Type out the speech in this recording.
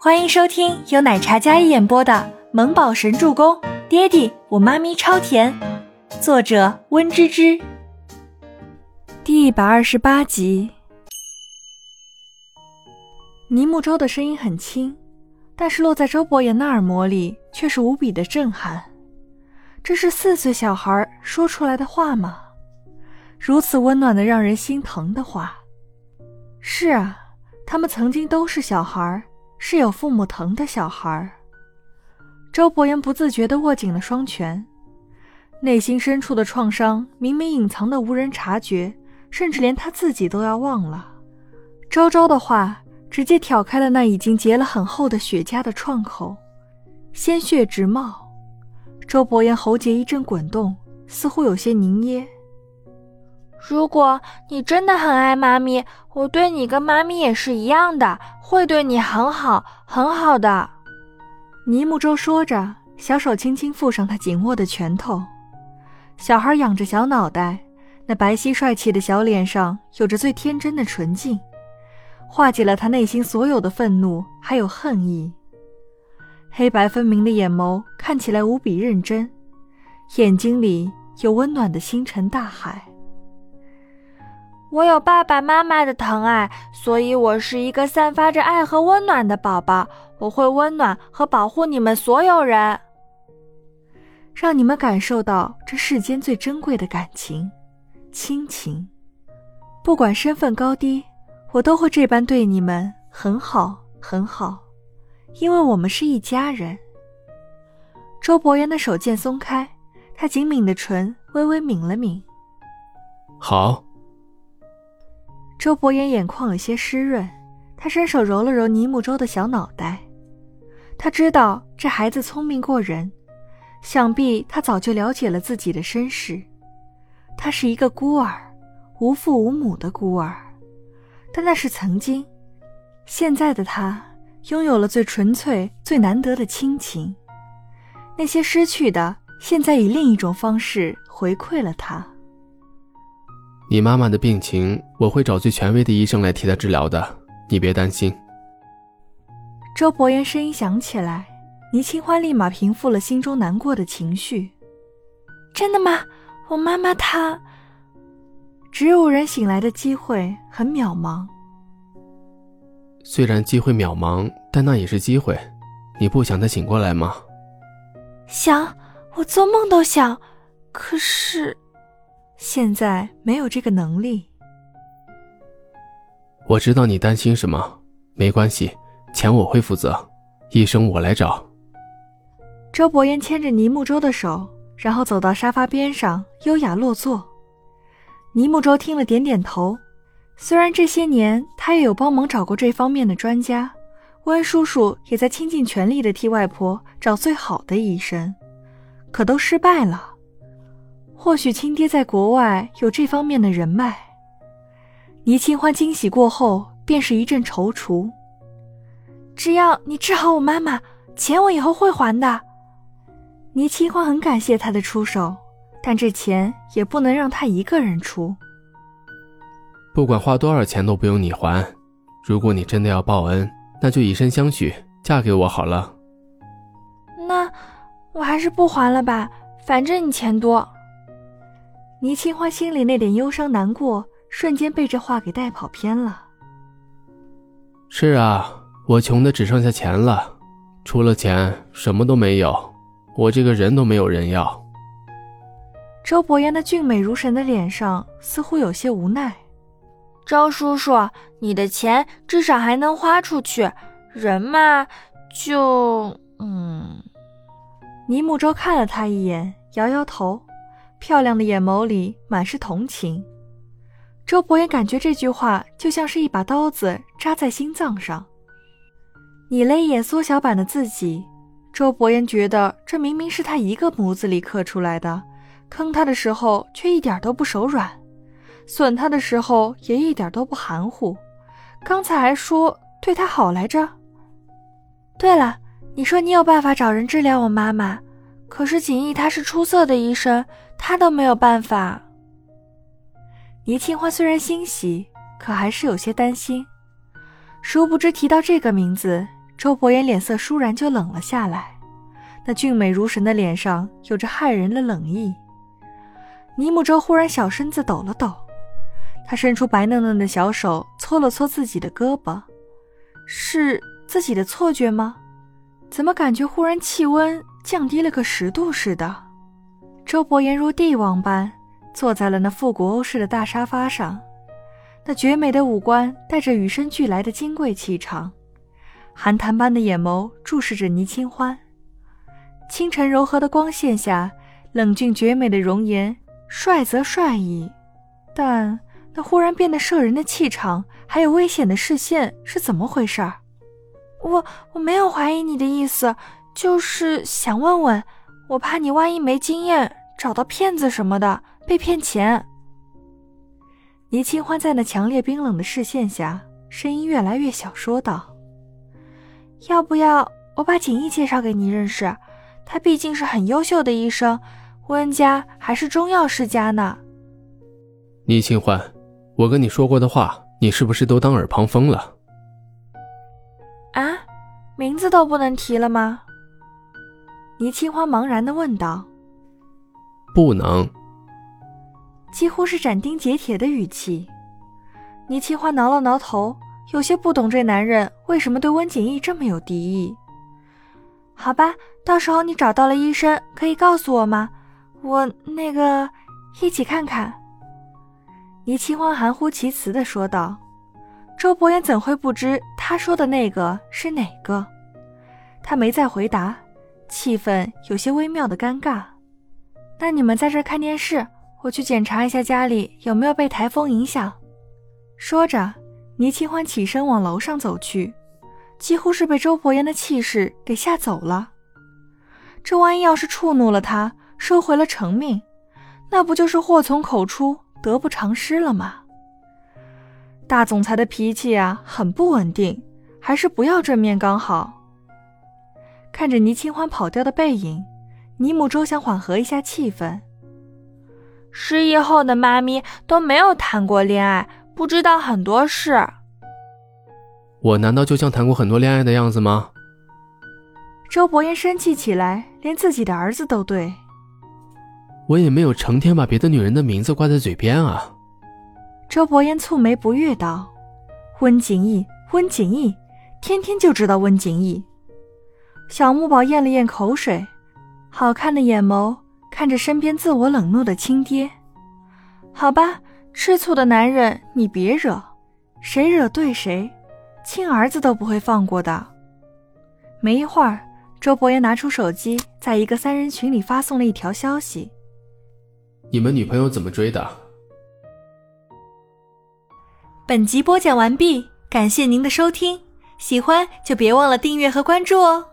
欢迎收听由奶茶一演播的《萌宝神助攻》，爹地我妈咪超甜，作者温芝芝。第一百二十八集。倪木舟的声音很轻，但是落在周伯言的耳膜里却是无比的震撼。这是四岁小孩说出来的话吗？如此温暖的让人心疼的话。是啊，他们曾经都是小孩。是有父母疼的小孩。周伯言不自觉地握紧了双拳，内心深处的创伤明明隐藏的无人察觉，甚至连他自己都要忘了。周周的话直接挑开了那已经结了很厚的血痂的创口，鲜血直冒。周伯言喉结一阵滚动，似乎有些凝噎。如果你真的很爱妈咪，我对你跟妈咪也是一样的，会对你很好，很好的。倪木舟说着，小手轻轻附上他紧握的拳头。小孩仰着小脑袋，那白皙帅气的小脸上有着最天真的纯净，化解了他内心所有的愤怒还有恨意。黑白分明的眼眸看起来无比认真，眼睛里有温暖的星辰大海。我有爸爸妈妈的疼爱，所以我是一个散发着爱和温暖的宝宝。我会温暖和保护你们所有人，让你们感受到这世间最珍贵的感情——亲情。不管身份高低，我都会这般对你们很好很好，因为我们是一家人。周伯言的手渐松开，他紧抿的唇微微抿了抿。好。周伯言眼眶有些湿润，他伸手揉了揉倪木舟的小脑袋。他知道这孩子聪明过人，想必他早就了解了自己的身世。他是一个孤儿，无父无母的孤儿，但那是曾经。现在的他拥有了最纯粹、最难得的亲情，那些失去的，现在以另一种方式回馈了他。你妈妈的病情，我会找最权威的医生来替她治疗的，你别担心。周伯言声音响起来，倪清欢立马平复了心中难过的情绪。真的吗？我妈妈她……植物人醒来的机会很渺茫。虽然机会渺茫，但那也是机会。你不想她醒过来吗？想，我做梦都想。可是。现在没有这个能力。我知道你担心什么，没关系，钱我会负责，医生我来找。周伯言牵着倪木舟的手，然后走到沙发边上，优雅落座。倪木舟听了点点头。虽然这些年他也有帮忙找过这方面的专家，温叔叔也在倾尽全力的替外婆找最好的医生，可都失败了。或许亲爹在国外有这方面的人脉。倪清欢惊喜过后，便是一阵踌躇。只要你治好我妈妈，钱我以后会还的。倪清欢很感谢他的出手，但这钱也不能让他一个人出。不管花多少钱都不用你还。如果你真的要报恩，那就以身相许，嫁给我好了。那我还是不还了吧，反正你钱多。倪清欢心里那点忧伤难过，瞬间被这话给带跑偏了。是啊，我穷的只剩下钱了，除了钱什么都没有，我这个人都没有人要。周伯言的俊美如神的脸上似乎有些无奈。周叔叔，你的钱至少还能花出去，人嘛，就……嗯。倪木舟看了他一眼，摇摇头。漂亮的眼眸里满是同情，周伯言感觉这句话就像是一把刀子扎在心脏上。睨了一眼缩小版的自己，周伯言觉得这明明是他一个模子里刻出来的，坑他的时候却一点都不手软，损他的时候也一点都不含糊，刚才还说对他好来着。对了，你说你有办法找人治疗我妈妈，可是锦逸他是出色的医生。他都没有办法。倪清欢虽然欣喜，可还是有些担心。殊不知提到这个名字，周伯言脸色倏然就冷了下来，那俊美如神的脸上有着骇人的冷意。尼木舟忽然小身子抖了抖，他伸出白嫩嫩的小手搓了搓自己的胳膊，是自己的错觉吗？怎么感觉忽然气温降低了个十度似的？周伯言如帝王般坐在了那复古欧式的大沙发上，那绝美的五官带着与生俱来的金贵气场，寒潭般的眼眸注视着倪清欢。清晨柔和的光线下，冷峻绝美的容颜，帅则帅矣，但那忽然变得摄人的气场，还有危险的视线，是怎么回事儿？我我没有怀疑你的意思，就是想问问，我怕你万一没经验，找到骗子什么的被骗钱。倪清欢在那强烈冰冷的视线下，声音越来越小，说道：“要不要我把锦逸介绍给你认识？他毕竟是很优秀的医生，温家还是中药世家呢。”倪清欢，我跟你说过的话，你是不是都当耳旁风了？啊，名字都不能提了吗？倪清欢茫然的问道。不能。几乎是斩钉截铁的语气。倪清欢挠了挠头，有些不懂这男人为什么对温景逸这么有敌意。好吧，到时候你找到了医生，可以告诉我吗？我那个一起看看。倪清欢含糊其辞的说道。周伯言怎会不知他说的那个是哪个？他没再回答，气氛有些微妙的尴尬。那你们在这看电视，我去检查一下家里有没有被台风影响。说着，倪清欢起身往楼上走去，几乎是被周伯言的气势给吓走了。这万一要是触怒了他，收回了成命，那不就是祸从口出，得不偿失了吗？大总裁的脾气啊，很不稳定，还是不要正面刚好。看着倪清欢跑掉的背影，倪母周想缓和一下气氛。失忆后的妈咪都没有谈过恋爱，不知道很多事。我难道就像谈过很多恋爱的样子吗？周伯言生气起来，连自己的儿子都对。我也没有成天把别的女人的名字挂在嘴边啊。周伯言蹙眉不悦道：“温景逸，温景逸，天天就知道温景逸。”小木宝咽了咽口水，好看的眼眸看着身边自我冷落的亲爹。好吧，吃醋的男人你别惹，谁惹对谁，亲儿子都不会放过的。没一会儿，周伯言拿出手机，在一个三人群里发送了一条消息：“你们女朋友怎么追的？”本集播讲完毕，感谢您的收听，喜欢就别忘了订阅和关注哦。